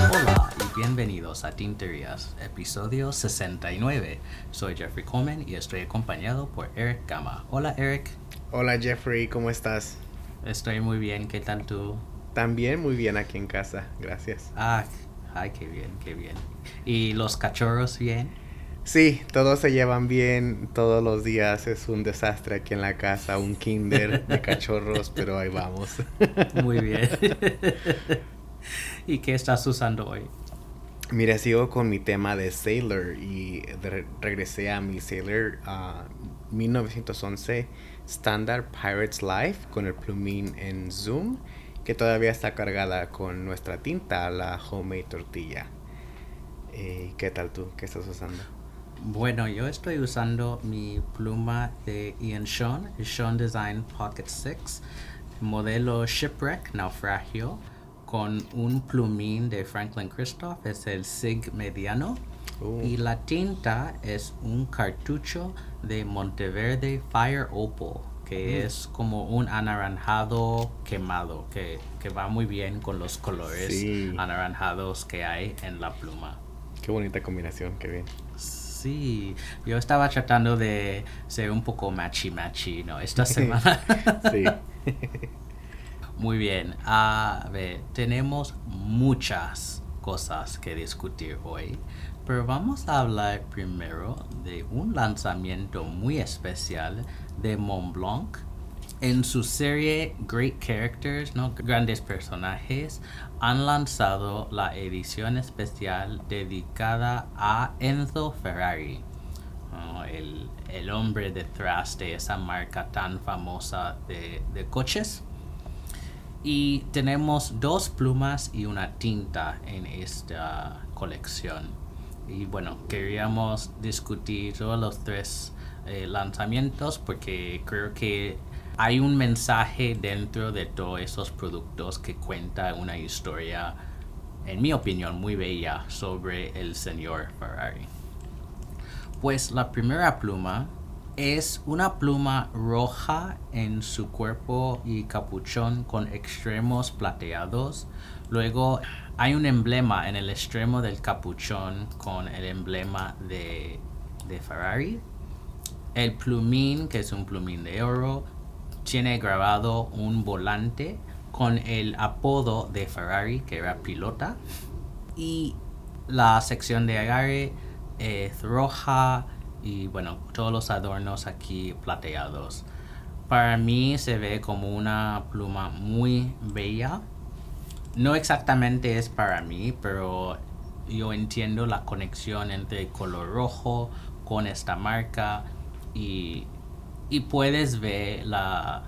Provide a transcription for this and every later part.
Hola y bienvenidos a Tinterías, episodio 69. Soy Jeffrey Coleman y estoy acompañado por Eric Gama. Hola Eric, Hola Jeffrey, ¿cómo estás? estoy muy bien, ¿qué tal tú? También muy bien aquí en casa, gracias. Ah, ay, qué bien, qué bien. ¿Y los cachorros bien? Sí, todos se llevan bien, todos los días es un desastre aquí en la casa, un kinder de cachorros, pero ahí vamos. Muy bien. ¿Y qué estás usando hoy? Mira, sigo con mi tema de Sailor y de- regresé a mi Sailor ah, 1911 Standard Pirates Life con el plumín en Zoom que todavía está cargada con nuestra tinta, la homemade tortilla. Eh, ¿Qué tal tú? ¿Qué estás usando? Bueno, yo estoy usando mi pluma de Ian Sean, Sean Design Pocket 6, modelo Shipwreck Naufragio, con un plumín de Franklin Christoph, es el SIG mediano. Uh. Y la tinta es un cartucho de Monteverde Fire Opal, que es como un anaranjado quemado, que, que va muy bien con los colores Sí. anaranjados que hay en la pluma. Qué bonita combinación, qué bien. Sí, yo estaba tratando de ser un poco machi machi, ¿no? Esta semana. Sí. Muy bien. A ver, tenemos muchas cosas que discutir hoy, pero vamos a hablar primero de un lanzamiento muy especial de Montblanc. En su serie Great Characters, ¿no? Grandes personajes, han lanzado la edición especial dedicada a Enzo Ferrari, ¿no? el, el hombre detrás de esa marca tan famosa de, de coches. Y tenemos dos plumas y una tinta en esta colección. Y bueno, queríamos discutir todos los tres eh, lanzamientos porque creo que hay un mensaje dentro de todos esos productos que cuenta una historia, en mi opinión, muy bella sobre el señor Ferrari. Pues la primera pluma es una pluma roja en su cuerpo y capuchón con extremos plateados. Luego hay un emblema en el extremo del capuchón con el emblema de, Ferrari. El plumín, que es un plumín de oro, tiene grabado un volante con el apodo de Ferrari, que era pilota. Y la sección de agarre es roja y bueno, todos los adornos aquí plateados. Para mí se ve como una pluma muy bella. No exactamente es para mí, pero yo entiendo la conexión entre color rojo con esta marca y, y puedes ver la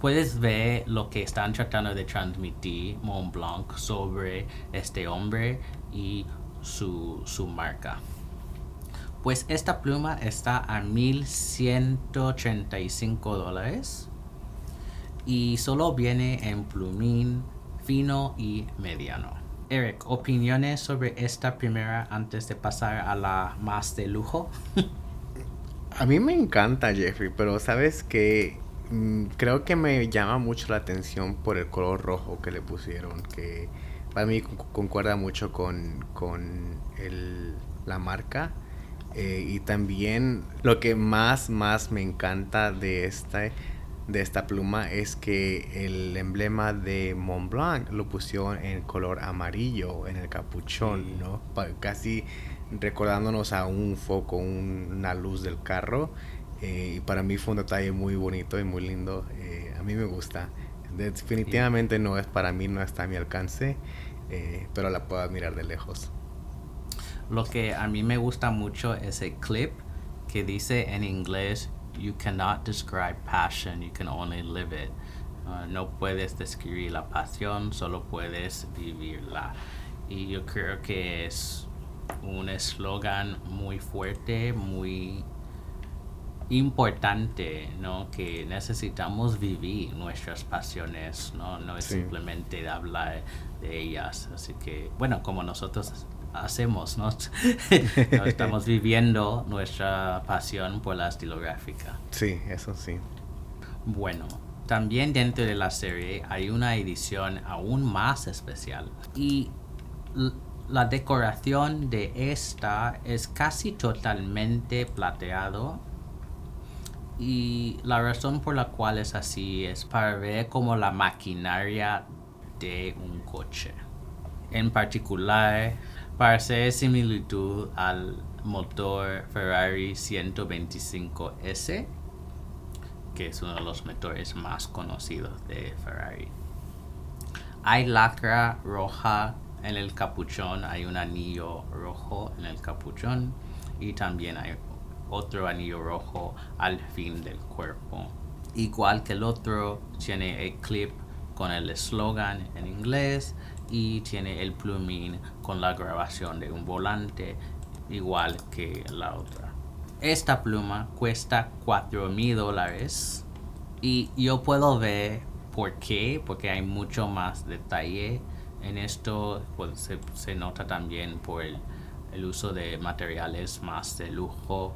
puedes ver lo que están tratando de transmitir Montblanc sobre este hombre y su, su marca. Pues esta pluma está a 1135 dólares y solo viene en plumín fino y mediano. Eric, ¿opiniones sobre esta primera antes de pasar a la más de lujo? A mí me encanta Jeffrey, pero sabes que mm, creo que me llama mucho la atención por el color rojo que le pusieron, que para mí con- concuerda mucho con, con el- la marca. Eh, y también lo que más, más me encanta de esta, de esta pluma es que el emblema de Montblanc lo pusieron en color amarillo en el capuchón, Sí. ¿no? Pa- casi recordándonos a un foco, un- una luz del carro. eh, y para mí fue un detalle muy bonito y muy lindo. eh, a mí me gusta. Definitivamente no es para mí, no está a mi alcance, eh, pero la puedo admirar de lejos. Lo que a mí me gusta mucho es el clip que dice en inglés, You cannot describe passion, you can only live it. Uh, no puedes describir la pasión, solo puedes vivirla. Y yo creo que es un eslogan muy fuerte, muy importante, ¿no? Que necesitamos vivir nuestras pasiones, ¿no? No es Sí. simplemente hablar de ellas. Así que, bueno, como nosotros hacemos, ¿no? estamos viviendo nuestra pasión por la estilográfica. Sí, eso sí. Bueno, también dentro de la serie hay una edición aún más especial y la decoración de esta es casi totalmente plateado y la razón por la cual es así es para ver como la maquinaria de un coche. En particular, para hacer similitud al motor Ferrari 125S, que es uno de los motores más conocidos de Ferrari. Hay lacra roja en el capuchón, hay un anillo rojo en el capuchón y también hay otro anillo rojo al fin del cuerpo. Igual que el otro, tiene el clip con el eslogan en inglés y tiene el plumín con la grabación de un volante igual que la otra. Esta pluma cuesta 4 mil dólares y yo puedo ver por qué, porque hay mucho más detalle en esto. Pues, se, nota también por el uso de materiales más de lujo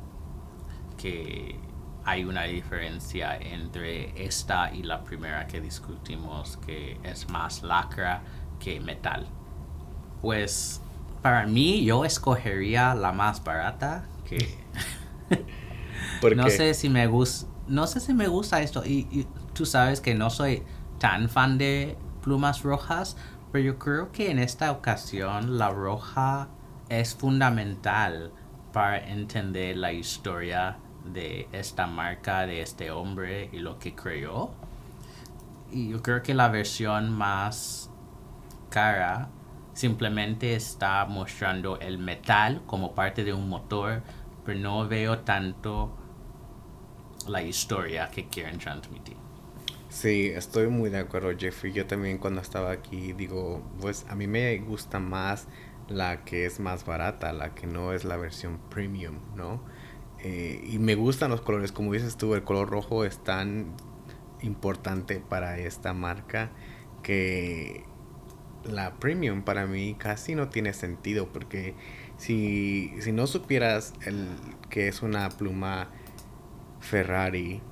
que hay una diferencia entre esta y la primera que discutimos, que es más lacra que metal. Pues para mí yo escogería la más barata que no sé si me gusta no sé si me gusta esto y, tú sabes que no soy tan fan de plumas rojas pero yo creo que en esta ocasión la roja es fundamental para entender la historia de esta marca, de este hombre y lo que creó. Y yo creo que la versión más cara simplemente está mostrando el metal como parte de un motor, pero no veo tanto la historia que quieren transmitir. Sí, estoy muy de acuerdo, Jeffrey. Yo también cuando estaba aquí digo, pues a mí me gusta más la que es más barata, la que no es la versión premium, ¿no? Eh, y me gustan los colores, como dices tú, el color rojo es tan importante para esta marca que la premium para mí casi no tiene sentido porque si, si no supieras el, que es una pluma Ferrari,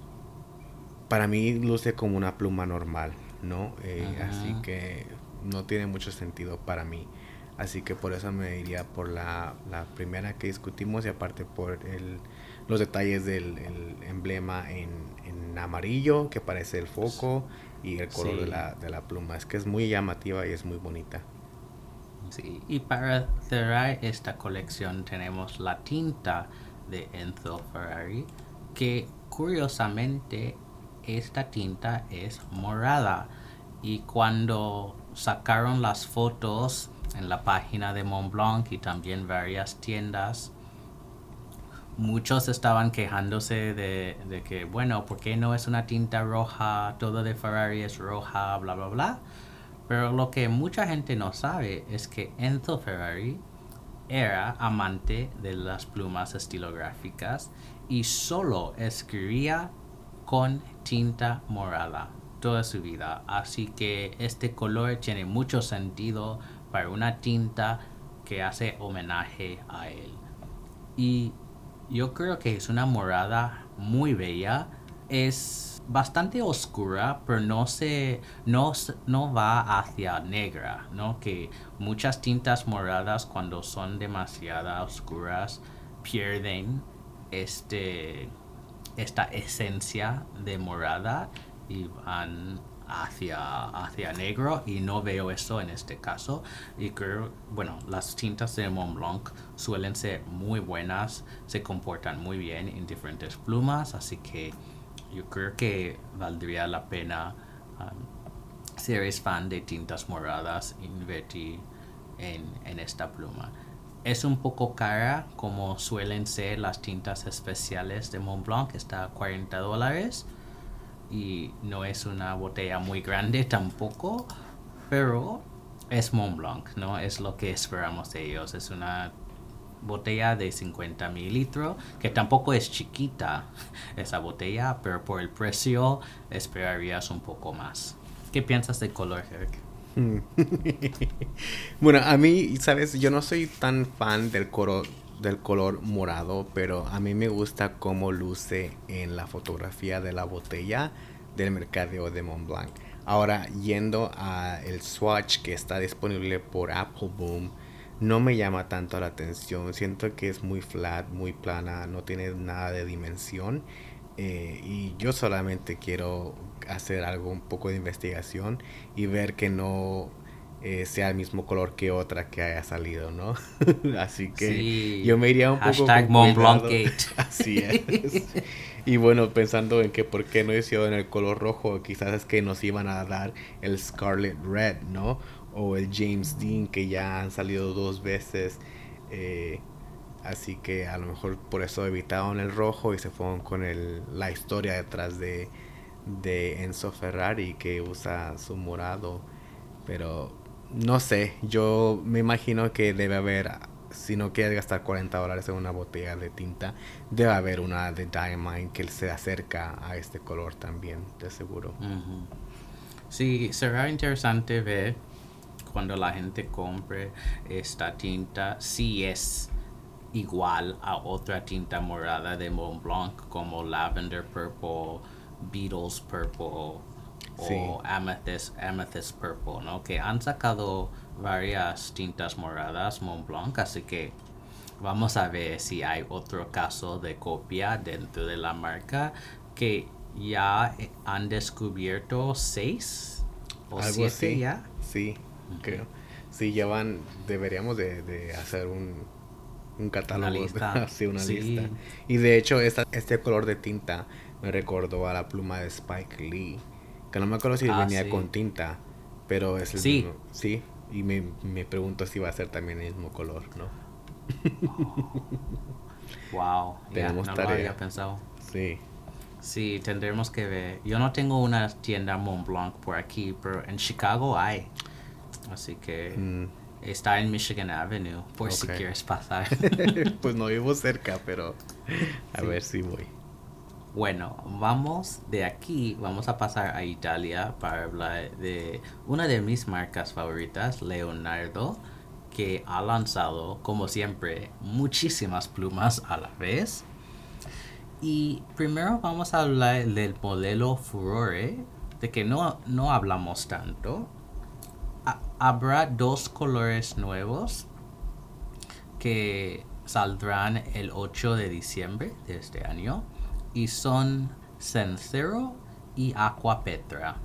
para mí luce como una pluma normal, ¿no? Eh, así que no tiene mucho sentido para mí. Así que por eso me iría por la, la primera que discutimos y aparte por el, los detalles del emblema en, en, amarillo que parece el foco y el color de, la, de la pluma. Es que es muy llamativa y es muy bonita. Sí, y para cerrar esta colección tenemos la tinta de Enzo Ferrari, que curiosamente esta tinta es morada. Y cuando sacaron las fotos en la página de Montblanc y también varias tiendas, muchos estaban quejándose de, que, bueno, ¿por qué no es una tinta roja? Todo de Ferrari es roja, bla, bla, bla. Pero lo que mucha gente no sabe es que Enzo Ferrari era amante de las plumas estilográficas y solo escribía con tinta morada toda su vida. Así que este color tiene mucho sentido para una tinta que hace homenaje a él. Y yo creo que es una morada muy bella. Es bastante oscura, pero no se no, no va hacia negra, ¿no? Que muchas tintas moradas cuando son demasiado oscuras pierden este esta esencia de morada y van hacia, hacia negro y no veo eso en este caso. Y creo bueno las tintas de Mont Blanc suelen ser muy buenas se comportan muy bien en diferentes plumas así que yo creo que valdría la pena um, fan de tintas moradas invertir en, en esta pluma es un poco cara como suelen ser las tintas especiales de Mont Blanc está a 40 dólares y no es una botella muy grande tampoco, pero es Mont Blanc, ¿no? Es lo que esperamos de ellos. Es una botella de 50 mililitros, que tampoco es chiquita esa botella, pero por el precio esperarías un poco más. ¿Qué piensas del color, Eric? bueno, a mí, sabes, yo no soy tan fan del color, del color morado, pero a mí me gusta cómo luce en la fotografía de la botella del mercadeo de Mont Blanc. Ahora, yendo a el swatch que está disponible por Apple Boom, no me llama tanto la atención. Siento que es muy flat, muy plana, no tiene nada de dimensión. Eh, y yo solamente quiero hacer algo, un poco de investigación y ver que no eh, sea el mismo color que otra que haya salido, ¿no? Así que yo me iría un poco con Así es. y bueno, pensando en que por qué no hicieron el color rojo, quizás es que nos iban a dar el Scarlet Red, ¿no? O el James Dean, que ya han salido dos veces. Eh, Así que a lo mejor por eso evitaron el rojo y se fueron con el, la historia detrás de, de Enzo Ferrari que usa su morado. Pero no sé, yo me imagino que debe haber, si no quieres gastar 40 dólares en una botella de tinta, debe haber una de Diamond que se acerca a este color también, de seguro. Sí, será interesante ver cuando la gente compre esta tinta si es igual a otra tinta morada de Mont Blanc como Lavender Purple, Beatles Purple o Amethyst, Amethyst Purple, ¿no? Que han sacado varias tintas moradas Mont Blanc, así que vamos a ver si hay otro caso de copia dentro de la marca que ya han descubierto seis o siete ya. Sí, creo. Sí, ya van, deberíamos de hacer un, un catálogo, una lista. una lista. Y de hecho, esta, este color de tinta me recordó a la pluma de Spike Lee, que no me acuerdo si ah, venía con tinta, pero es el sí. mismo. Sí, y me, me, pregunto si va a ser también el mismo color, ¿no? wow, Tenemos no tarea. Lo había pensado. Sí. Sí, tendremos que ver. Yo no tengo una tienda Mont Blanc por aquí, pero en Chicago hay. Así que... Mm. Está en Michigan Avenue, por si quieres pasar. pues no vivo cerca, pero a ver si voy. Bueno, vamos de aquí, vamos a pasar a Italia para hablar de una de mis marcas favoritas, Leonardo, que ha lanzado, como siempre, muchísimas plumas a la vez. Y primero vamos a hablar del modelo Furore, de que no, no hablamos tanto, habrá dos colores nuevos que saldrán el 8 de diciembre de este año y son Cencero y Aqua Petra.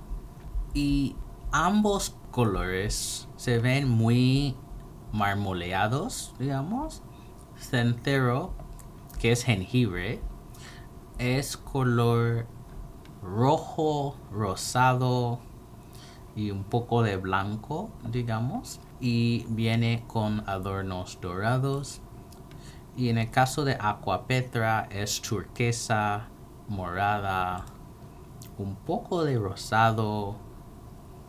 Y ambos colores se ven muy marmoleados, digamos. Cencero, que es jengibre, es color rojo, rosado, y un poco de blanco, digamos. Y viene con adornos dorados. Y en el caso de Aquapetra es turquesa, morada, un poco de rosado,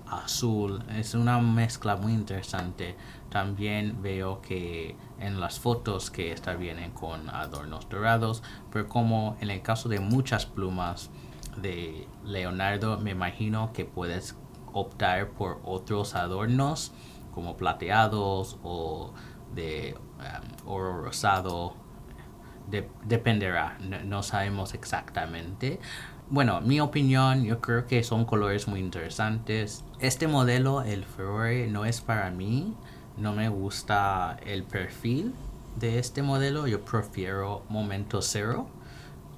azul. Es una mezcla muy interesante. También veo que en las fotos que esta vienen con adornos dorados, pero como en el caso de muchas plumas de Leonardo, me imagino que puedes optar por otros adornos como plateados o de um, oro rosado. dependerá, no, sabemos exactamente. Bueno, mi opinión, yo creo que son colores muy interesantes. Este modelo, el Ferrari, no es para mí. No me gusta el perfil de este modelo. Yo prefiero Momento Cero,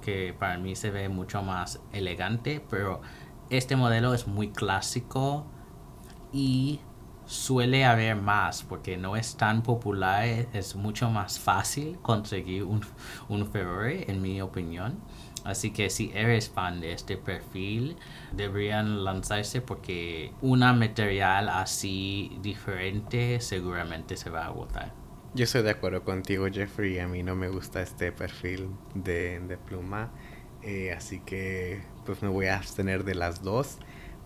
que para mí se ve mucho más elegante, pero este modelo es muy clásico y suele haber más porque no es tan popular, es mucho más fácil conseguir un, un Ferrari en mi opinión. Así que si eres fan de este perfil, deberían lanzarse porque una material así diferente seguramente se va a agotar. Yo estoy de acuerdo contigo, Jeffrey. A mí no me gusta este perfil de, de pluma. Eh, así que pues me voy a abstener de las dos.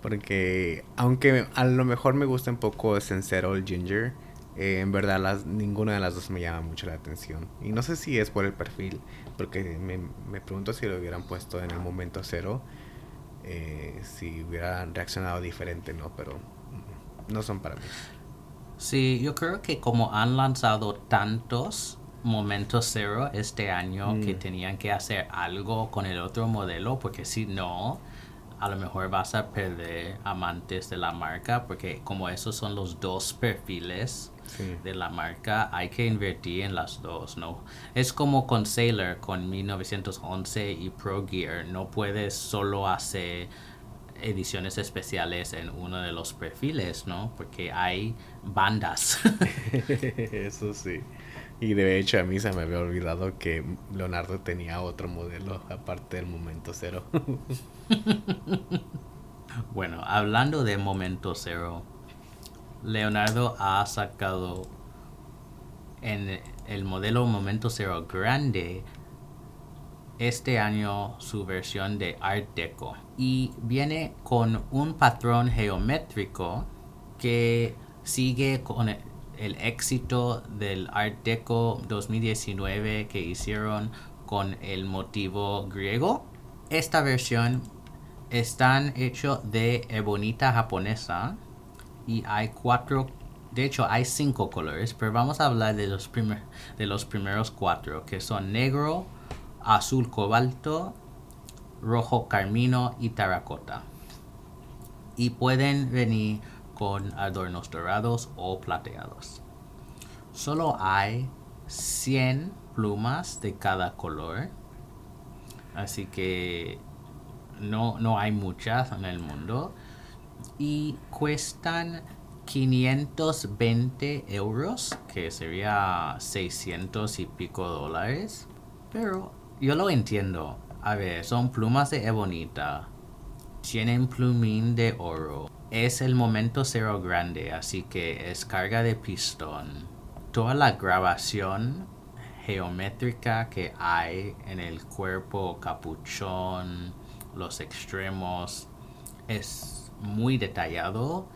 Porque aunque a lo mejor me gusta un poco sincero el ginger, eh, en verdad las, ninguna de las dos me llama mucho la atención. Y no sé si es por el perfil, porque me, me pregunto si lo hubieran puesto en el momento cero, eh, si hubieran reaccionado diferente, ¿no? Pero no son para mí. Sí, yo creo que como han lanzado tantos momentos cero este año que Mm. tenían que hacer algo con el otro modelo, porque si no, a lo mejor vas a perder amantes de la marca, porque como esos son los dos perfiles Sí. de la marca, hay que invertir en las dos, ¿no? Es como con Sailor, con 1911 y Pro Gear, no puedes solo hacer ediciones especiales en uno de los perfiles, ¿no? Porque hay bandas. Eso sí. Y de hecho a mí se me había olvidado que Leonardo tenía otro modelo aparte del momento cero. bueno, hablando de momento cero, Leonardo ha sacado en el modelo momento cero grande este año su versión de Art Deco y viene con un patrón geométrico que sigue con el, éxito del Art Deco 2019 que hicieron con el motivo griego. Esta versión están hecho de ebonita japonesa y hay cuatro de hecho hay cinco colores pero vamos a hablar de los de los primeros cuatro que son negro azul cobalto rojo carmino y terracota. Y pueden venir con adornos dorados o plateados. Solo hay 100 plumas de cada color. Así que no, no hay muchas en el mundo y cuestan 520 euros, que sería 600 y pico dólares. Pero yo lo entiendo. A ver, son plumas de ebonita. Tienen plumín de oro. Es el momento cero grande, así que es carga de pistón. Toda la grabación geométrica que hay en el cuerpo, capuchón, los extremos, es muy detallado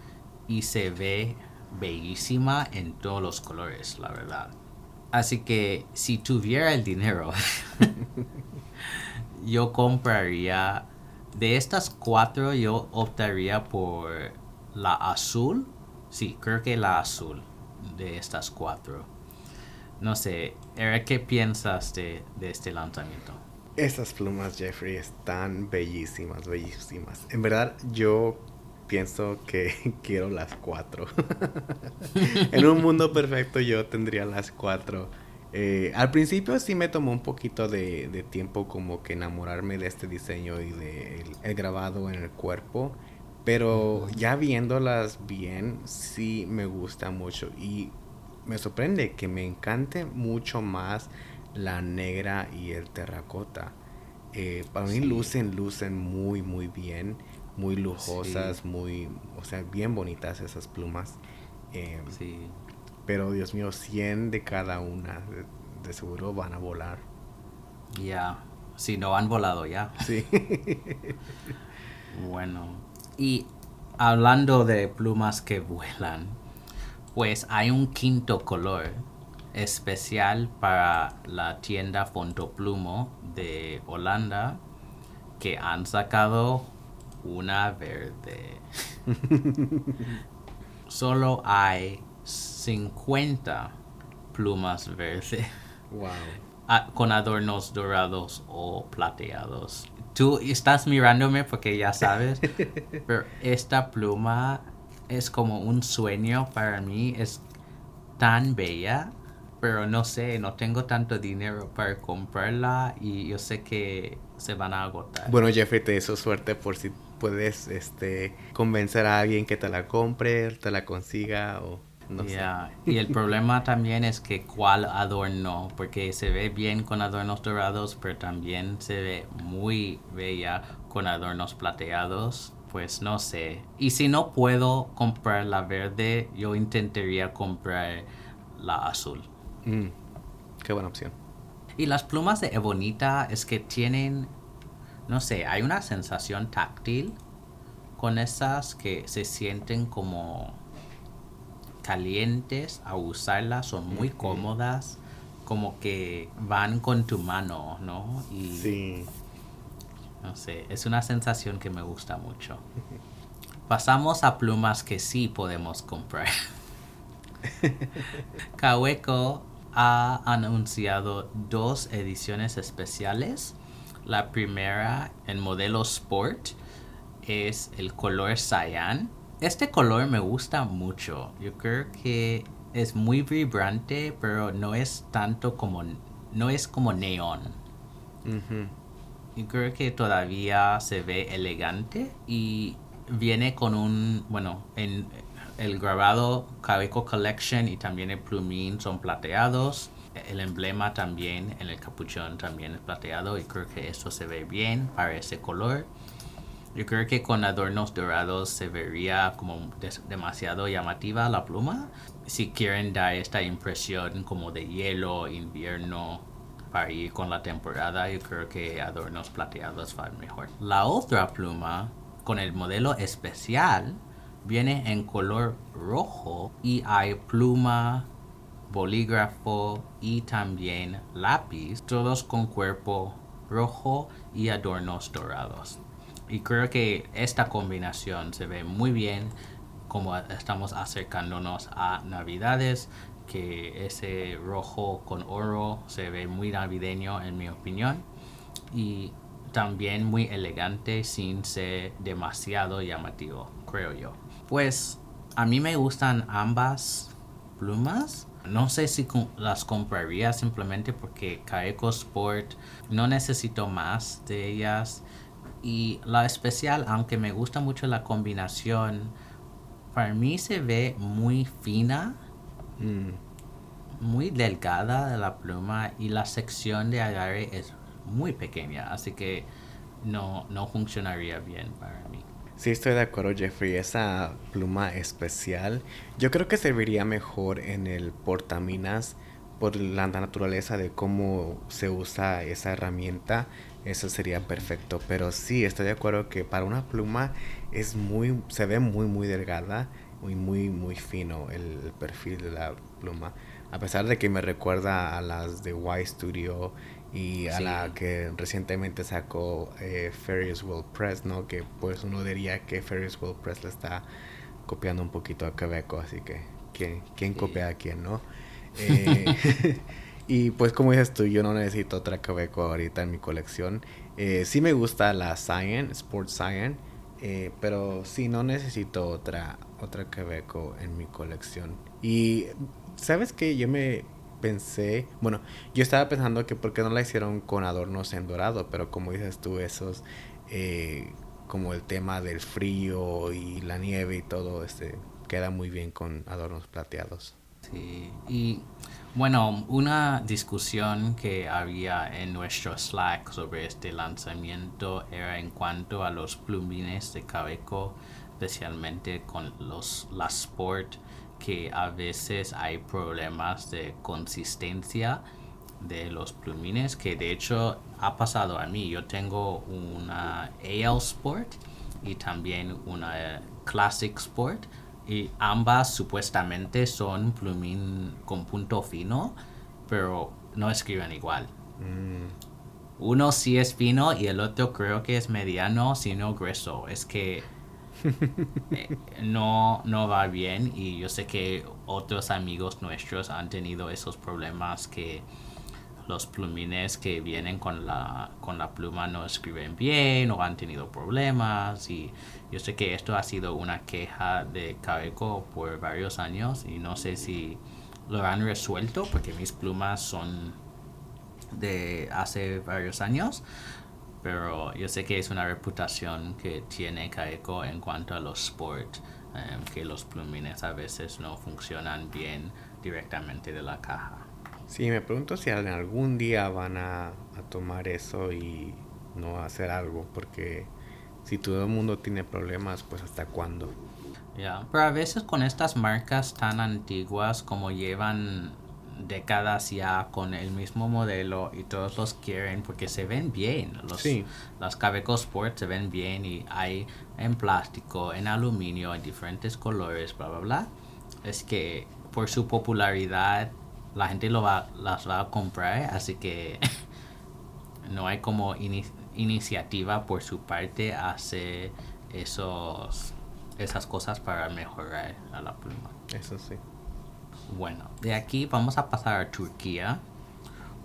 y se ve bellísima en todos los colores, la verdad. Así que si tuviera el dinero, yo compraría de estas cuatro, yo optaría por la azul. Sí, creo que la azul de estas cuatro. No sé, Eric, ¿qué piensas de, de este lanzamiento? Estas plumas, Jeffrey, están bellísimas, bellísimas. En verdad, yo pienso que quiero las cuatro. en un mundo perfecto yo tendría las cuatro. Eh, al principio sí me tomó un poquito de, de, tiempo como que enamorarme de este diseño y de el, el grabado en el cuerpo. Pero ya viéndolas bien, sí me gusta mucho. Y me sorprende que me encante mucho más la negra y el terracota. Eh, para mí Sí. lucen, lucen muy, muy bien. Muy lujosas, Sí. muy, o sea, bien bonitas esas plumas. Eh, Sí. Pero Dios mío, 100 de cada una. De, de seguro van a volar. Ya. Si no han volado ya. Sí. Bueno, y hablando de plumas que vuelan, pues hay un quinto color especial para la tienda Fontoplumo de Holanda que han sacado una verde. Solo hay 50 plumas verdes wow. ah, con adornos dorados o plateados. Tú estás mirándome porque ya sabes, pero esta pluma es como un sueño para mí, es tan bella, pero no sé, no tengo tanto dinero para comprarla y yo sé que se van a agotar. Bueno, Jeffrey, te deseo suerte por si puedes este, convencer a alguien que te la compre, te la consiga o no Ya, Y el problema también es que cuál adorno, porque se ve bien con adornos dorados, pero también se ve muy bella con adornos plateados. Pues no sé. Y si no puedo comprar la verde, yo intentaría comprar la azul. Mm, qué buena opción. Y las plumas de Ebonita es que tienen, no sé, hay una sensación táctil con esas que se sienten como calientes a usarlas, son muy cómodas, como que van con tu mano, ¿no? Y Sí. no sé, es una sensación que me gusta mucho. pasamos a plumas que sí podemos comprar. Kaweco ha anunciado dos ediciones especiales. La primera en modelo Sport es el color cyan. Este color me gusta mucho. Yo creo que es muy vibrante, pero no es tanto como no es como neón. Yo creo que todavía se ve elegante y viene con un, bueno, en el grabado Cabeco Collection y también el plumín son plateados. El emblema también en el capuchón también es plateado y creo que esto se ve bien para ese color. Yo creo que con adornos dorados se vería como demasiado llamativa la pluma. Si quieren dar esta impresión como de hielo, invierno, para ir con la temporada, yo creo que adornos plateados van mejor. La otra pluma, con el modelo especial, viene en color rojo y hay pluma, bolígrafo y también lápiz, todos con cuerpo rojo y adornos dorados. Y creo que esta combinación se ve muy bien como estamos acercándonos a Navidades, que ese rojo con oro se ve muy navideño en mi opinión y también muy elegante sin ser demasiado llamativo, creo yo. Pues a mí me gustan ambas plumas. No sé si las compraría simplemente porque Kaeko Sport no necesito más de ellas. Y la especial, aunque me gusta mucho la combinación, para mí se ve muy fina, mm. muy delgada de la pluma y la sección de agarre es muy pequeña, así que no, no funcionaría bien para mí. Sí, estoy de acuerdo, Jeffrey. Esa pluma especial, yo creo que serviría mejor en el portaminas por la naturaleza de cómo se usa esa herramienta. Eso sería perfecto. Pero sí, estoy de acuerdo que para una pluma es muy, se ve muy, muy delgada, muy, muy, muy fino el, perfil de la pluma. A pesar de que me recuerda a las de Y Studio y a la que recientemente sacó eh, Ferris Wheel Press, ¿no? Que pues uno diría que Ferris Wheel Press le está copiando un poquito a Quebeco, así que ¿quién, quién copia a quién, no? Eh, y pues como dices tú, yo no necesito otra Quebeco ahorita en mi colección. Eh, sí me gusta la Cyan, Sport Cyan, eh, pero sí no necesito otra, otra Quebeco en mi colección. Y sabes que yo me pensé, bueno, yo estaba pensando que por qué no la hicieron con adornos en dorado, pero como dices tú, esos, eh, como el tema del frío y la nieve y todo, este, queda muy bien con adornos plateados. Sí, y bueno, una discusión que había en nuestro Slack sobre este lanzamiento era en cuanto a los plumines de Cabeco, especialmente con los la Sport que a veces hay problemas de consistencia de los plumines que de hecho ha pasado a mí. Yo tengo una AL Sport y también una Classic Sport y ambas supuestamente son plumín con punto fino, pero no escriben igual. Mm. Uno sí es fino y el otro creo que es mediano, sino grueso. Es que no, no va bien y yo sé que otros amigos nuestros han tenido esos problemas que los plumines que vienen con la, con la pluma no escriben bien o han tenido problemas y yo sé que esto ha sido una queja de Cabeco por varios años y no sé si lo han resuelto porque mis plumas son de hace varios años pero yo sé que es una reputación que tiene Kaeko en cuanto a los sport, em, que los plumines a veces no funcionan bien directamente de la caja. Sí, me pregunto si algún día van a, a tomar eso y no hacer algo, porque si todo el mundo tiene problemas, pues hasta cuándo. Ya, pero a veces con estas marcas tan antiguas como llevan décadas ya con el mismo modelo y todos los quieren porque se ven bien. Los, sí. Los Cabeco Sport se ven bien y hay en plástico, en aluminio, en diferentes colores, bla, bla, bla. Es que por su popularidad la gente lo va, las va a comprar, así que no hay como iniciativa por su parte hacer esos esas cosas para mejorar a la pluma. Eso sí. Bueno, de aquí vamos a pasar a Turquía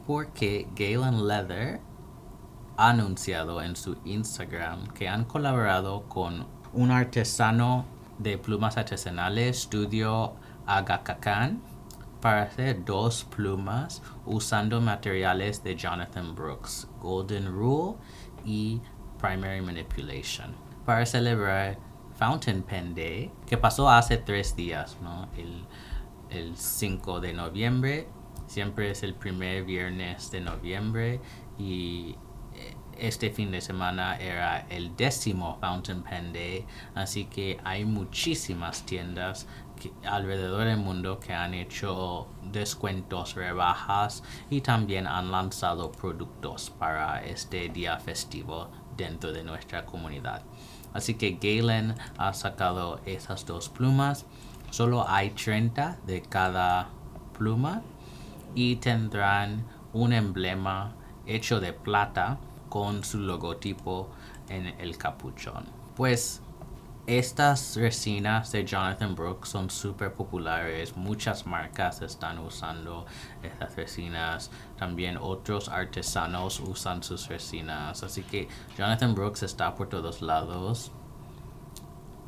porque Galen Leather ha anunciado en su Instagram que han colaborado con un artesano de plumas artesanales, Studio Agakakan, para hacer dos plumas usando materiales de Jonathan Brooks, Golden Rule y Primary Manipulation, para celebrar Fountain Pen Day, que pasó hace tres días, ¿no? El, el 5 de noviembre, siempre es el primer viernes de noviembre y este fin de semana era el décimo Fountain Pen Day, así que hay muchísimas tiendas alrededor del mundo que han hecho descuentos, rebajas y también han lanzado productos para este día festivo dentro de nuestra comunidad. Así que Galen ha sacado esas dos plumas. Solo hay 30 de cada pluma y tendrán un emblema hecho de plata con su logotipo en el capuchón. Pues estas resinas de Jonathan Brooks son súper populares, muchas marcas están usando estas resinas, también otros artesanos usan sus resinas, así que Jonathan Brooks está por todos lados.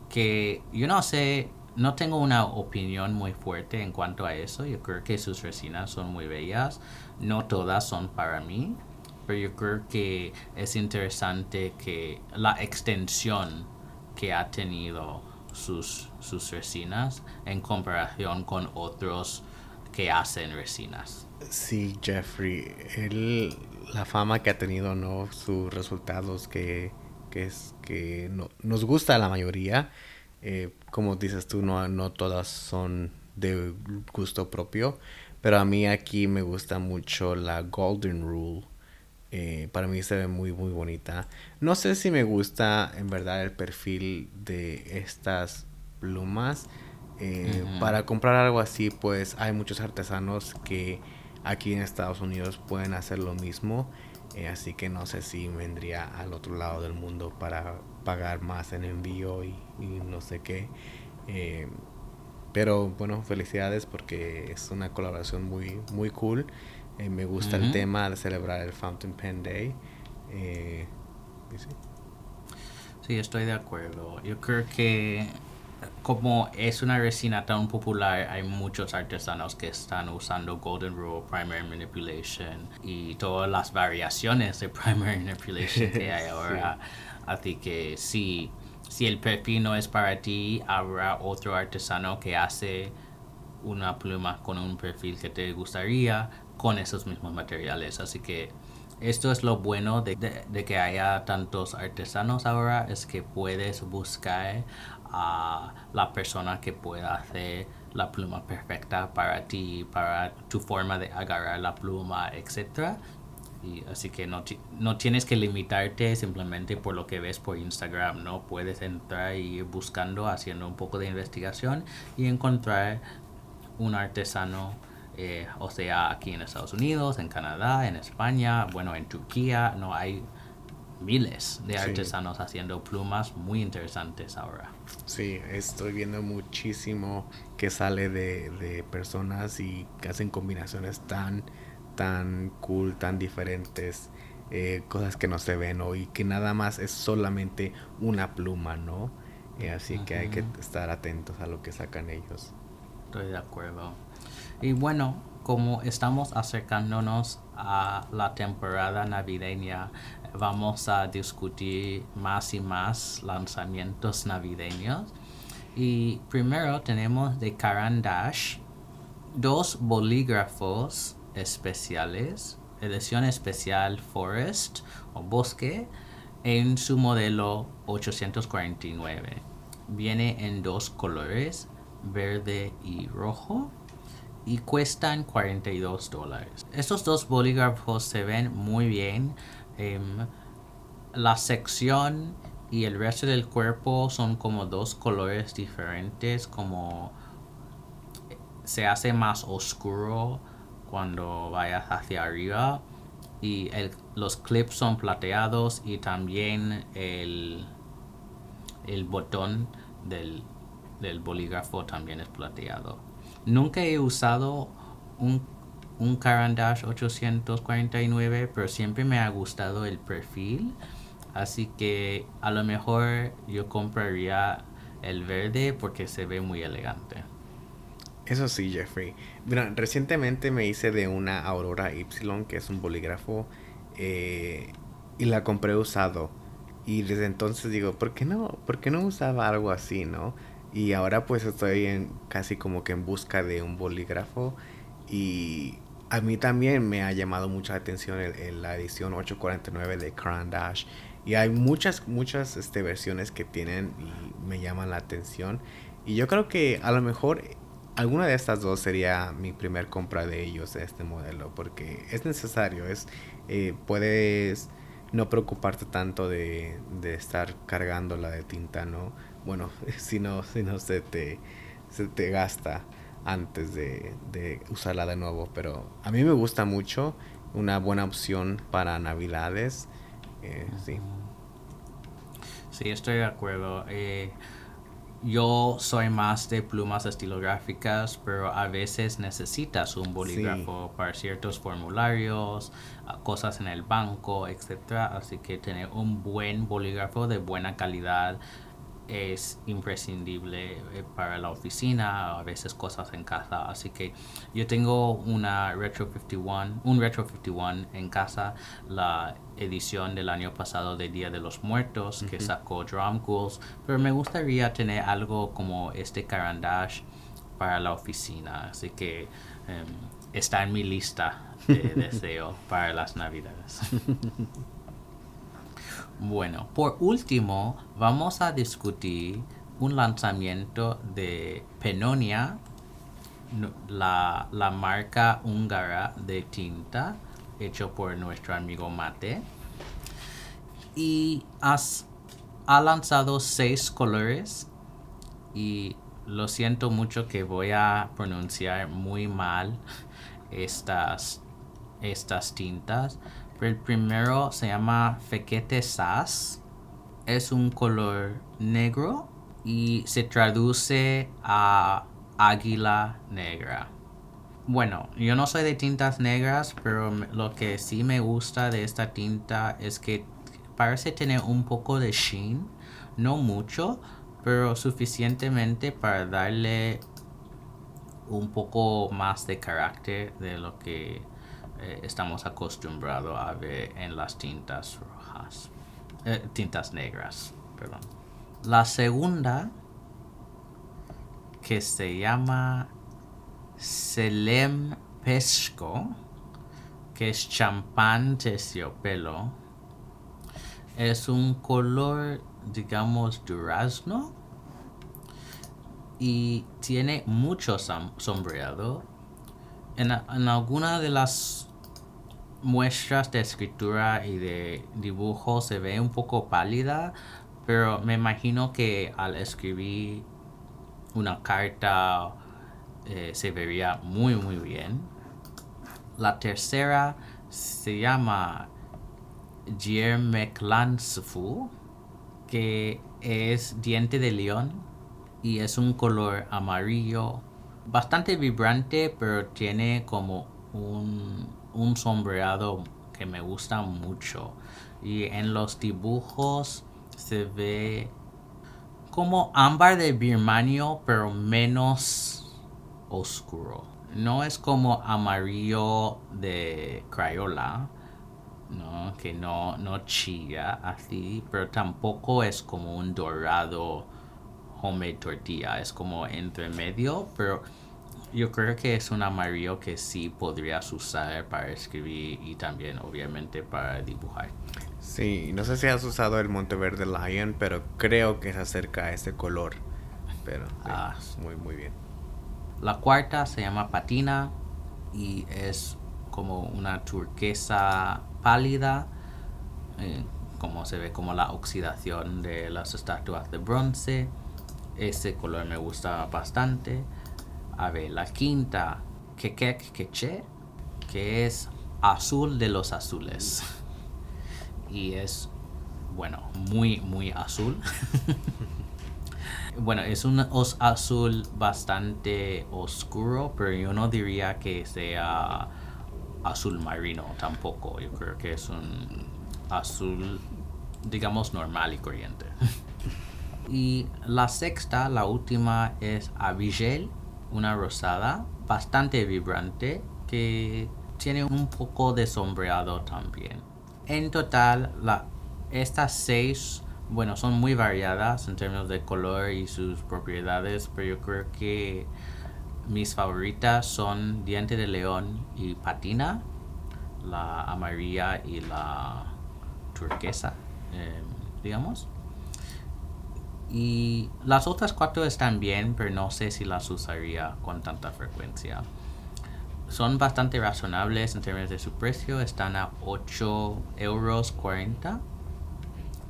Que yo no sé, no tengo una opinión muy fuerte en cuanto a eso, yo creo que sus resinas son muy bellas, no todas son para mí, pero yo creo que es interesante que la extensión que ha tenido sus, sus resinas en comparación con otros que hacen resinas. Sí, Jeffrey, él, la fama que ha tenido, ¿no? Sus resultados que, que es que no, nos gusta a la mayoría. Eh, como dices tú, no, no todas son de gusto propio, pero a mí aquí me gusta mucho la Golden Rule eh, para mí se ve muy muy bonita. No sé si me gusta en verdad el perfil de estas plumas. Eh, para comprar algo así pues hay muchos artesanos que aquí en Estados Unidos pueden hacer lo mismo. Eh, así que no sé si vendría al otro lado del mundo para pagar más en envío y, y no sé qué. pero bueno, felicidades porque es una colaboración muy, muy cool. Eh, me gusta el tema de celebrar el Fountain Pen Day. Eh, sí. estoy de acuerdo. Yo creo que como es una resina tan popular, hay muchos artesanos que están usando Golden Rule, Primary Manipulation y todas las variaciones de Primary Manipulation que hay ahora. Así que si, si el perfil no es para ti, habrá otro artesano que hace una pluma con un perfil que te gustaría con esos mismos materiales. Así que esto es lo bueno de, que haya tantos artesanos ahora, es que puedes buscar a la persona que pueda hacer la pluma perfecta para ti, para tu forma de agarrar la pluma, etc. Y así que no, no tienes que limitarte simplemente por lo que ves por Instagram, ¿no? Puedes entrar y ir buscando, haciendo un poco de investigación y encontrar un artesano eh, o sea, aquí en Estados Unidos, en Canadá, en España, bueno, en Turquía, no hay miles de artesanos haciendo plumas muy interesantes ahora. Sí, estoy viendo muchísimo que sale de, personas y que hacen combinaciones tan, tan cool, tan diferentes, eh, cosas que no se ven hoy, que nada más es solamente una pluma, ¿no? Eh, así que hay que estar atentos a lo que sacan ellos. Estoy de acuerdo. Y bueno, como estamos acercándonos a la temporada navideña, vamos a discutir más y más lanzamientos navideños. Y primero tenemos de Caran Dash dos bolígrafos especiales, edición especial Forest o Bosque, en su modelo 849. Viene en dos colores, verde y rojo y cuestan 42 dólares. Estos dos bolígrafos se ven muy bien. Em, la sección y el resto del cuerpo son como dos colores diferentes, como se hace más oscuro cuando vayas hacia arriba y los clips son plateados y también el, el botón del, del bolígrafo también es plateado. Nunca he usado un, un Caran d'Ache 849, pero siempre me ha gustado el perfil. Así que a lo mejor yo compraría el verde porque se ve muy elegante. Eso sí, Jeffrey. Mira, recientemente me hice de una Aurora Y, que es un bolígrafo, eh, y la compré usado. Y desde entonces digo, ¿por qué no? ¿Por qué no usaba algo así, no? Y ahora pues estoy en, casi como que en busca de un bolígrafo. Y a mí también me ha llamado mucha atención el, la edición 849 de Caran Dash. Y hay muchas, muchas este, versiones que tienen y me llaman la atención. Y yo creo que a lo mejor alguna de estas dos sería mi primer compra de ellos, de este modelo, porque es necesario, es, eh, puedes no preocuparte tanto de, de estar cargándola de tinta, ¿no? Bueno, si no, si no se te, se te gasta antes de, de usarla de nuevo, pero a mí me gusta mucho, una buena opción para navidades, eh, sí. Sí, estoy de acuerdo. Eh, yo soy más de plumas estilográficas, pero a veces necesitas un bolígrafo para ciertos formularios, cosas en el banco, etc. Así que tener un buen bolígrafo de buena calidad es imprescindible eh, para la oficina, a veces cosas en casa. Así que yo tengo una Retro 51, un Retro 51 en casa, la edición del año pasado de Día de los Muertos que sacó Drum Ghouls, pero me gustaría tener algo como este Caran d'Ache para la oficina. Así que em, está en mi lista de deseo para las navidades. Bueno, por último, vamos a discutir un lanzamiento de Penonia, la, marca húngara de tinta hecho por nuestro amigo Mate. Y has, ha lanzado seis colores y lo siento mucho que voy a pronunciar muy mal estas, estas tintas, el primero se llama Fequete Sass. Es un color negro y se traduce a águila negra. Bueno, yo no soy de tintas negras, pero lo que sí me gusta de esta tinta es que parece tener un poco de sheen, no mucho, pero suficientemente para darle un poco más de carácter de lo que eh, estamos acostumbrados a ver en las tintas rojas, eh, tintas negras, perdón. La segunda, que se llama Selem Pesco, que es champán terciopelo, es un color, digamos, durazno y tiene mucho sombreado. En, en alguna de las muestras de escritura y de dibujo se ve un poco pálida, pero me imagino que al escribir una carta eh, se vería muy muy bien. La tercera se llama Jermeclansfu, que es diente de león y es un color amarillo bastante vibrante, pero tiene como un un sombreado que me gusta mucho. Y en los dibujos se ve como ámbar de birmanio, pero menos oscuro. No es como amarillo de Crayola, ¿no? que no, no chilla así, pero tampoco es como un dorado homemade tortilla, es como entre medio, pero yo creo que es un amarillo que sí podrías usar para escribir y también obviamente para dibujar. Sí, no sé si has usado el Monteverde Lion, pero creo que se acerca a ese color. Pero ah. muy muy bien. La cuarta se llama Patina y es como una turquesa pálida, eh, como se ve como la oxidación de las estatuas de bronce. Ese color me gusta bastante. A ver, la quinta, Kekek Keche, que es azul de los azules. Y es, bueno, muy, muy azul. Bueno, es un azul bastante oscuro, pero yo no diría que sea azul marino tampoco. Yo creo que es un azul, digamos, normal y corriente. y la sexta, la última, es Abigail, una rosada bastante vibrante que tiene un poco de sombreado también. En total, la, estas seis, bueno, son muy variadas en términos de color y sus propiedades, pero yo creo que mis favoritas son Diente de León y Patina, la amarilla y la turquesa, eh, digamos. Y las otras cuatro están bien, pero no sé si las usaría con tanta frecuencia. Son bastante razonables en términos de su precio, están a 8 euros 40.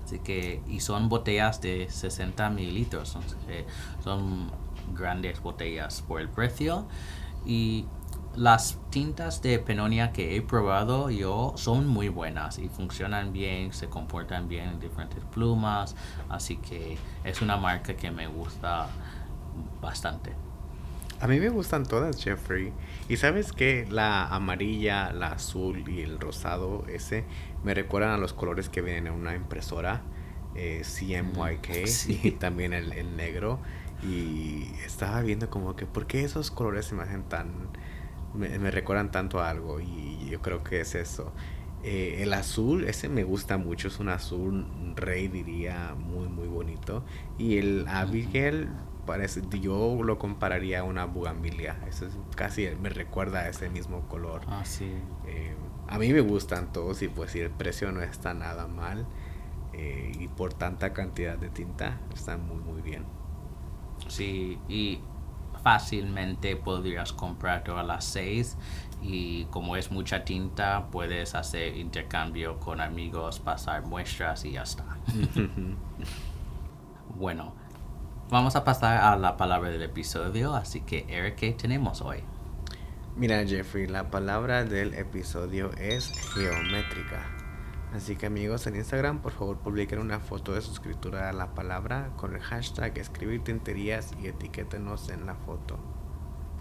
Así que, y son botellas de 60 mililitros, eh, son grandes botellas por el precio. Y las tintas de Penonia que he probado yo son muy buenas y funcionan bien, se comportan bien en diferentes plumas, así que es una marca que me gusta bastante. A mí me gustan todas, Jeffrey. Y sabes que la amarilla, la azul y el rosado, ese, me recuerdan a los colores que vienen en una impresora eh, CMYK Sí. y también el, el negro. Y estaba viendo como que, ¿por qué esos colores se me hacen tan... me, me recuerdan tanto a algo? Y yo creo que es eso. Eh, el azul, ese me gusta mucho, es un azul rey, diría, muy, muy bonito. Y el Abigail, parece, yo lo compararía a una bugambilia. Eso es casi, me recuerda a ese mismo color. Ah, sí. Eh, a mí me gustan todos y pues si el precio no está nada mal eh, y por tanta cantidad de tinta, están muy, muy bien. Sí, y fácilmente podrías comprar todas las seis y como es mucha tinta puedes hacer intercambio con amigos, pasar muestras y ya está. bueno, vamos a pasar a la palabra del episodio, así que Eric, ¿qué tenemos hoy? Mira Jeffrey, la palabra del episodio es geométrica. Así que amigos en Instagram, por favor publiquen una foto de su escritura a la palabra con el hashtag escribir tinterías y etiquétenos en la foto.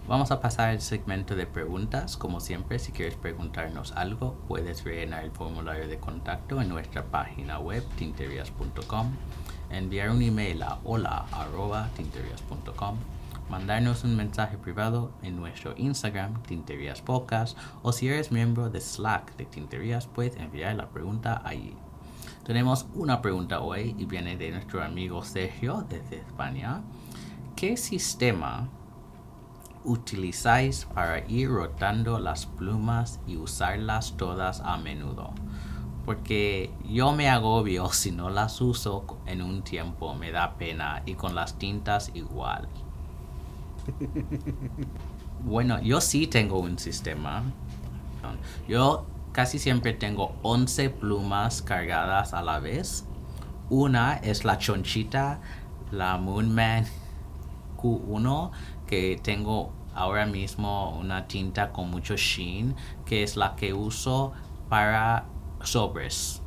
Vamos a pasar al segmento de preguntas. Como siempre, si quieres preguntarnos algo, puedes rellenar el formulario de contacto en nuestra página web tinterias.com, enviar un email a hola@tinterias.com, mandarnos un mensaje privado en nuestro Instagram Tinterias Podcast o si eres miembro de Slack de Tinterias, puedes enviar la pregunta allí. Tenemos una pregunta hoy y viene de nuestro amigo Sergio desde España. ¿Qué sistema utilizáis para ir rotando las plumas y usarlas todas a menudo. Porque yo me agobio si no las uso en un tiempo, me da pena y con las tintas igual. Bueno, yo sí tengo un sistema. Yo casi siempre tengo 11 plumas cargadas a la vez. Una es la chonchita, la Moonman Q1, que tengo ahora mismo una tinta con mucho sheen, que es la que uso para sobres.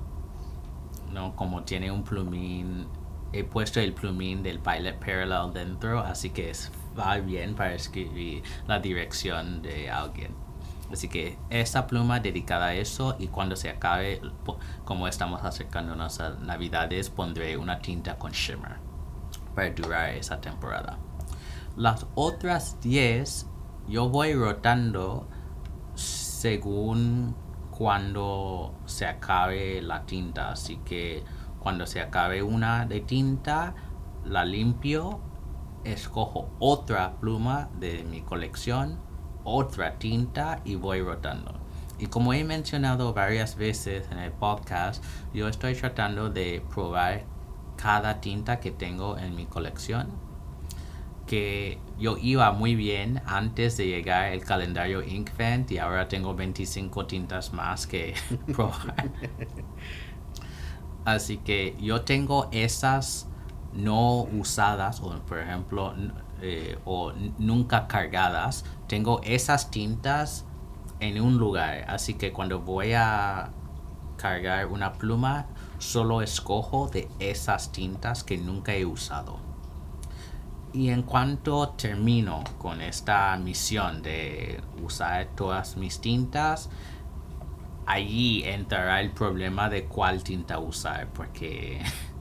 ¿no? Como tiene un plumín, he puesto el plumín del Pilot Parallel dentro, así que es, va bien para escribir la dirección de alguien. Así que esta pluma dedicada a eso y cuando se acabe, como estamos acercándonos a Navidades, pondré una tinta con shimmer para durar esa temporada. Las otras 10 yo voy rotando según cuando se acabe la tinta. Así que cuando se acabe una de tinta, la limpio, escojo otra pluma de mi colección, otra tinta y voy rotando. Y como he mencionado varias veces en el podcast, yo estoy tratando de probar cada tinta que tengo en mi colección que yo iba muy bien antes de llegar el calendario Inkvent y ahora tengo 25 tintas más que probar. Así que yo tengo esas no usadas o por ejemplo eh, o nunca cargadas. Tengo esas tintas en un lugar. Así que cuando voy a cargar una pluma, solo escojo de esas tintas que nunca he usado. Y en cuanto termino con esta misión de usar todas mis tintas, allí entrará el problema de cuál tinta usar, porque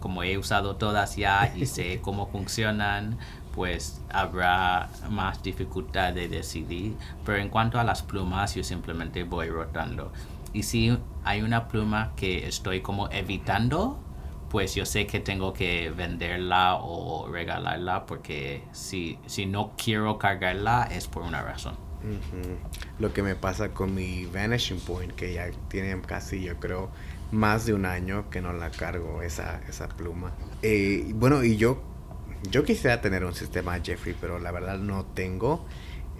como he usado todas ya y sé cómo funcionan, pues habrá más dificultad de decidir. Pero en cuanto a las plumas, yo simplemente voy rotando. Y si hay una pluma que estoy como evitando, pues yo sé que tengo que venderla o regalarla porque si, si no quiero cargarla es por una razón. Lo que me pasa con mi Vanishing Point, que ya tiene casi, yo creo, más de un año que no la cargo, esa, esa pluma. Eh, bueno, y yo, yo quisiera tener un sistema Jeffrey, pero la verdad no tengo.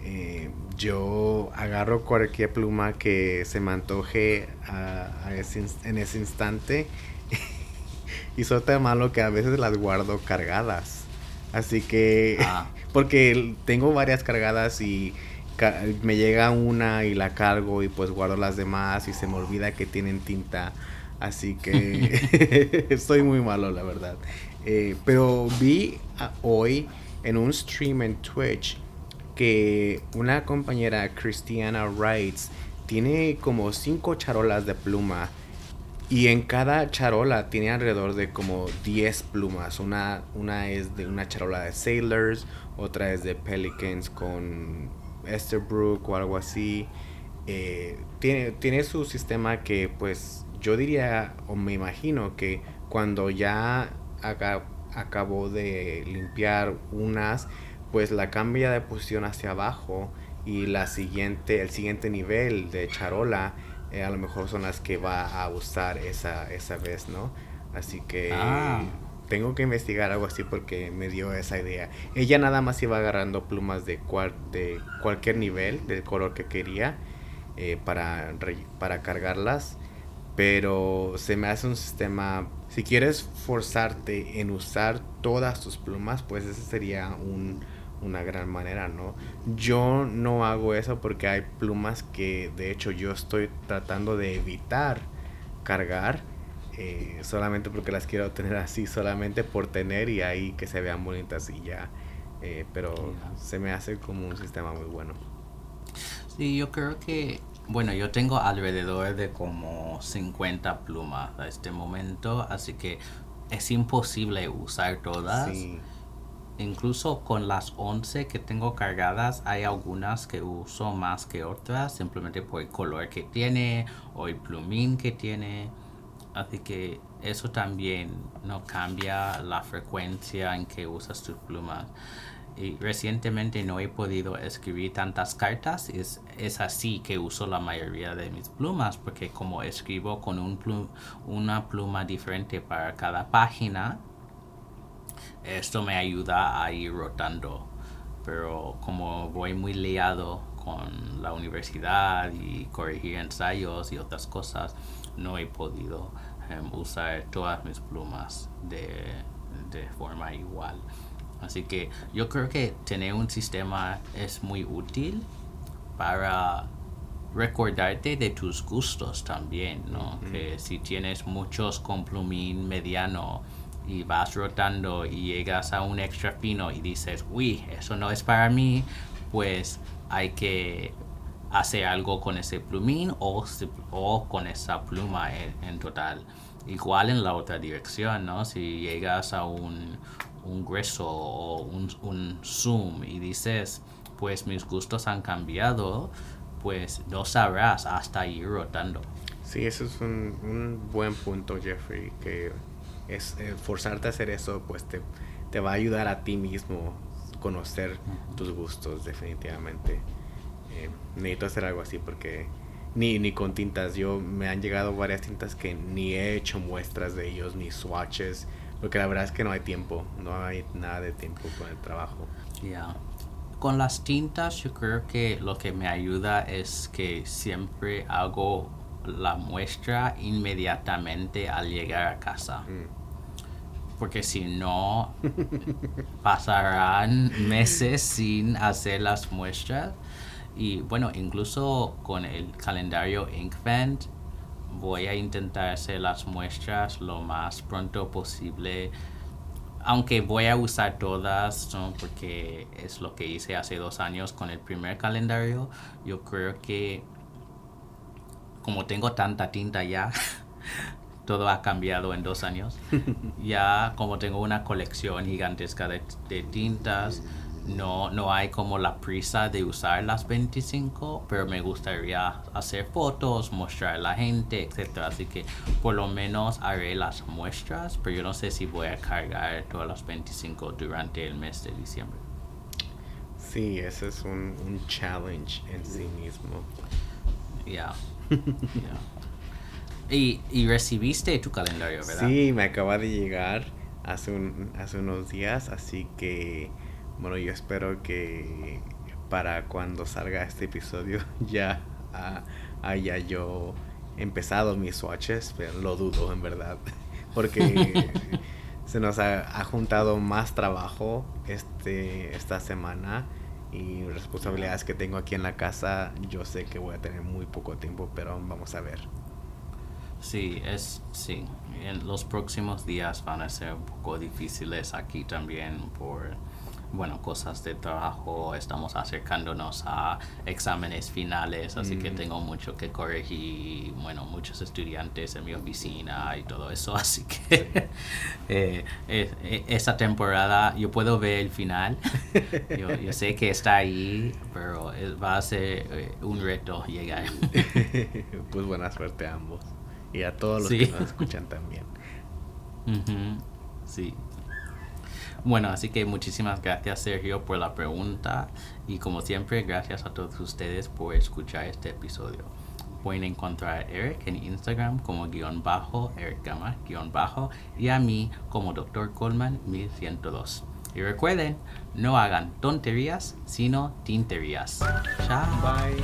Eh, yo agarro cualquier pluma que se me antoje en ese instante y soy tan malo que a veces las guardo cargadas. Así que, ah. porque tengo varias cargadas y me llega una y la cargo y pues guardo las demás y se me olvida que tienen tinta. Así que estoy muy malo, la verdad. Eh, pero vi hoy en un stream en Twitch que una compañera, Christiana Wrights, tiene como cinco charolas de pluma y en cada charola tiene alrededor de como 10 plumas. Una, una es de una charola de Sailors, otra es de Pelicans con Esterbrook o algo así. Eh, tiene, tiene su sistema que pues yo diría o me imagino que cuando ya acabó de limpiar unas, pues la cambia de posición hacia abajo y la siguiente, el siguiente nivel de charola eh, a lo mejor son las que va a usar esa, esa vez, ¿no? Así que ah. tengo que investigar algo así porque me dio esa idea. Ella nada más iba agarrando plumas de, cual, de cualquier nivel, del color que quería, eh, para, para cargarlas. Pero se me hace un sistema, si quieres forzarte en usar todas tus plumas, pues ese sería un una gran manera, ¿no? Yo no hago eso porque hay plumas que de hecho yo estoy tratando de evitar cargar eh, solamente porque las quiero tener así, solamente por tener y ahí que se vean bonitas y ya. Eh, pero se me hace como un sistema muy bueno. Sí, yo creo que, bueno, yo tengo alrededor de como 50 plumas a este momento, así que es imposible usar todas. Sí. Incluso con las 11 que tengo cargadas hay algunas que uso más que otras simplemente por el color que tiene o el plumín que tiene. Así que eso también no cambia la frecuencia en que usas tus plumas y recientemente no he podido escribir tantas cartas es, es así que uso la mayoría de mis plumas porque como escribo con un una pluma diferente para cada página esto me ayuda a ir rotando. Pero como voy muy liado con la universidad y corregir ensayos y otras cosas, no he podido em, usar todas mis plumas de, de forma igual. Así que yo creo que tener un sistema es muy útil para recordarte de tus gustos también, ¿no? Que si tienes muchos con plumín mediano, y vas rotando y llegas a un extra fino y dices, uy, eso no es para mí, pues hay que hacer algo con ese plumín o, o con esa pluma en, total. Igual en la otra dirección, ¿no? Si llegas a un, un grueso o un, un zoom y dices, pues mis gustos han cambiado, pues no sabrás hasta ir rotando. Sí, eso es un, un buen punto, Jeffrey, que es eh, forzarte a hacer eso, pues te, te, va a ayudar a ti mismo conocer tus gustos definitivamente. Eh, necesito hacer algo así porque ni, ni con tintas, yo me han llegado varias tintas que ni he hecho muestras de ellos, ni swatches, porque la verdad es que no hay tiempo, no hay nada de tiempo con el trabajo. Ya. Con las tintas yo creo que lo que me ayuda es que siempre hago la muestra inmediatamente al llegar a casa. Mm porque si no pasarán meses sin hacer las muestras. Y bueno, incluso con el calendario Inkvent voy a intentar hacer las muestras lo más pronto posible aunque voy a usar todas, ¿no? porque es lo que hice hace dos años con el primer calendario, yo creo que como tengo tanta tinta ya, todo ha cambiado en dos años. ya como tengo una colección gigantesca de, de tintas, no, no hay como la prisa de usar las 25, pero me gustaría hacer fotos, mostrar a la gente, etc. Así que por lo menos haré las muestras, pero yo no sé si voy a cargar todas las 25 durante el mes de diciembre. Sí, ese es un, un challenge en sí mismo. Ya. ya. Y, y recibiste tu calendario, ¿verdad? Sí, me acaba de llegar hace, un, hace unos días, así que bueno, yo espero que para cuando salga este episodio ya ah, haya yo empezado mis swatches, pero lo dudo en verdad, porque se nos ha, ha, juntado más trabajo este esta semana y responsabilidades que tengo aquí en la casa, yo sé que voy a tener muy poco tiempo, pero vamos a ver. Sí, es sí. En los próximos días van a ser un poco difíciles aquí también por bueno, cosas de trabajo, estamos acercándonos a exámenes finales, así que tengo mucho que corregir, bueno, muchos estudiantes en mi oficina y todo eso, así que eh, eh, esa temporada yo puedo ver el final, yo, yo, sé que está ahí, pero va a ser eh, un reto llegar. pues buena suerte a ambos y a todos los que nos escuchan también. Sí. Bueno, así que muchísimas gracias Sergio por la pregunta y como siempre gracias a todos ustedes por escuchar este episodio. Pueden encontrar a Eric en Instagram como guion bajo, Eric Gama guion bajo y a mí como Dr. Coleman 1102. Y recuerden, no hagan tonterías, sino tinterías. Chao. Bye.